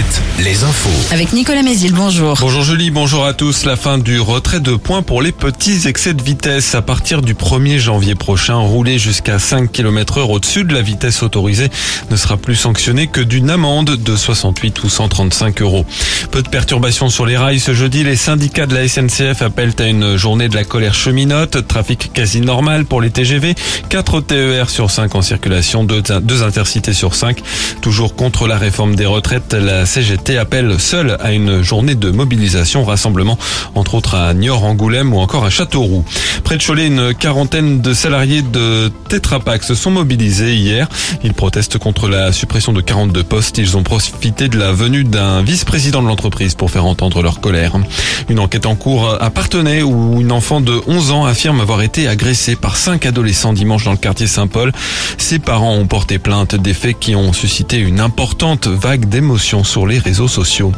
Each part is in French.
7, les infos. Avec Nicolas Mézil, bonjour. Bonjour Julie, bonjour à tous. La fin du retrait de points pour les petits excès de vitesse. À partir du 1er janvier prochain, rouler jusqu'à 5 km heure au-dessus de la vitesse autorisée ne sera plus sanctionné que d'une amende de 68 ou 135 euros. Peu de perturbations sur les rails ce jeudi. Les syndicats de la SNCF appellent à une journée de la colère cheminote. Trafic quasi normal pour les TGV. 4 TER sur 5 en circulation, 2, intercités sur 5. Toujours contre la réforme des retraites, la CGT appelle seule à une journée de mobilisation, rassemblement entre autres à Niort, Angoulême ou encore à Châteauroux. Près de Cholet, une quarantaine de salariés de Tetra Pak se sont mobilisés hier. Ils protestent contre la suppression de 42 postes. Ils ont profité de la venue d'un vice-président de l'entreprise pour faire entendre leur colère. Une enquête en cours à Partenay où une enfant de 11 ans affirme avoir été agressée par cinq adolescents dimanche dans le quartier Saint-Paul. Ses parents ont porté plainte des faits qui ont suscité une importante vague d'émotions les réseaux sociaux.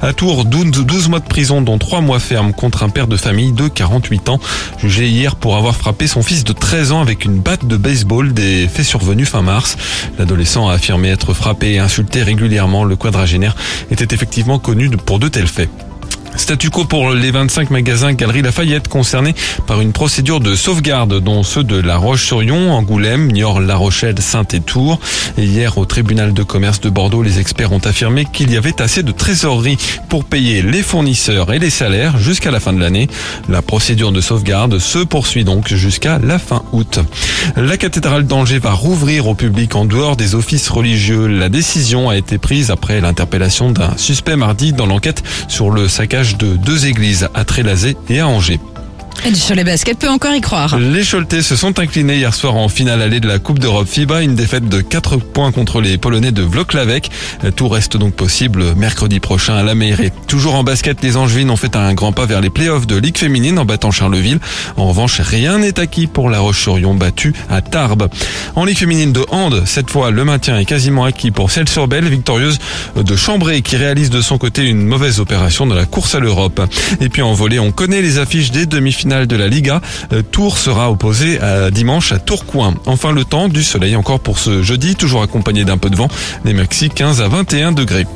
À Tours, 12 mois de prison dont 3 mois ferme contre un père de famille de 48 ans, jugé hier pour avoir frappé son fils de 13 ans avec une batte de baseball des faits survenus fin mars. L'adolescent a affirmé être frappé et insulté régulièrement. Le quadragénaire était effectivement connu pour de tels faits. Statu quo pour les 25 magasins Galerie Lafayette concernés par une procédure de sauvegarde, dont ceux de La Roche-sur-Yon, Angoulême, Niort, La Rochelle, Saint et Tours. Et hier, au tribunal de commerce de Bordeaux, les experts ont affirmé qu'il y avait assez de trésorerie pour payer les fournisseurs et les salaires jusqu'à la fin de l'année. La procédure de sauvegarde se poursuit donc jusqu'à la fin La cathédrale d'Angers va rouvrir au public en dehors des offices religieux. La décision a été prise après l'interpellation d'un suspect mardi dans l'enquête sur le saccage de deux églises à Trélazé et à Angers. Et les baskets peut encore y croire. Les Choletais se sont inclinés hier soir en finale allée de la Coupe d'Europe FIBA, une défaite de 4 points contre les Polonais de Vloklavek. Tout reste donc possible mercredi prochain à la mairie. Toujours en basket, les Angevines ont fait un grand pas vers les playoffs de Ligue féminine en battant Charleville. En revanche, rien n'est acquis pour la Roche-sur-Yon battue à Tarbes. En Ligue féminine de hand, cette fois le maintien est quasiment acquis pour celle sur Belle, victorieuse de Chambray qui réalise de son côté une mauvaise opération dans la course à l'Europe. Et puis en volée, on connaît les affiches des demi-finales de la Liga. Euh, Tours sera opposé à dimanche à Tourcoing. Enfin le temps, du soleil encore pour ce jeudi, toujours accompagné d'un peu de vent. Les maxi 15 à 21 degrés.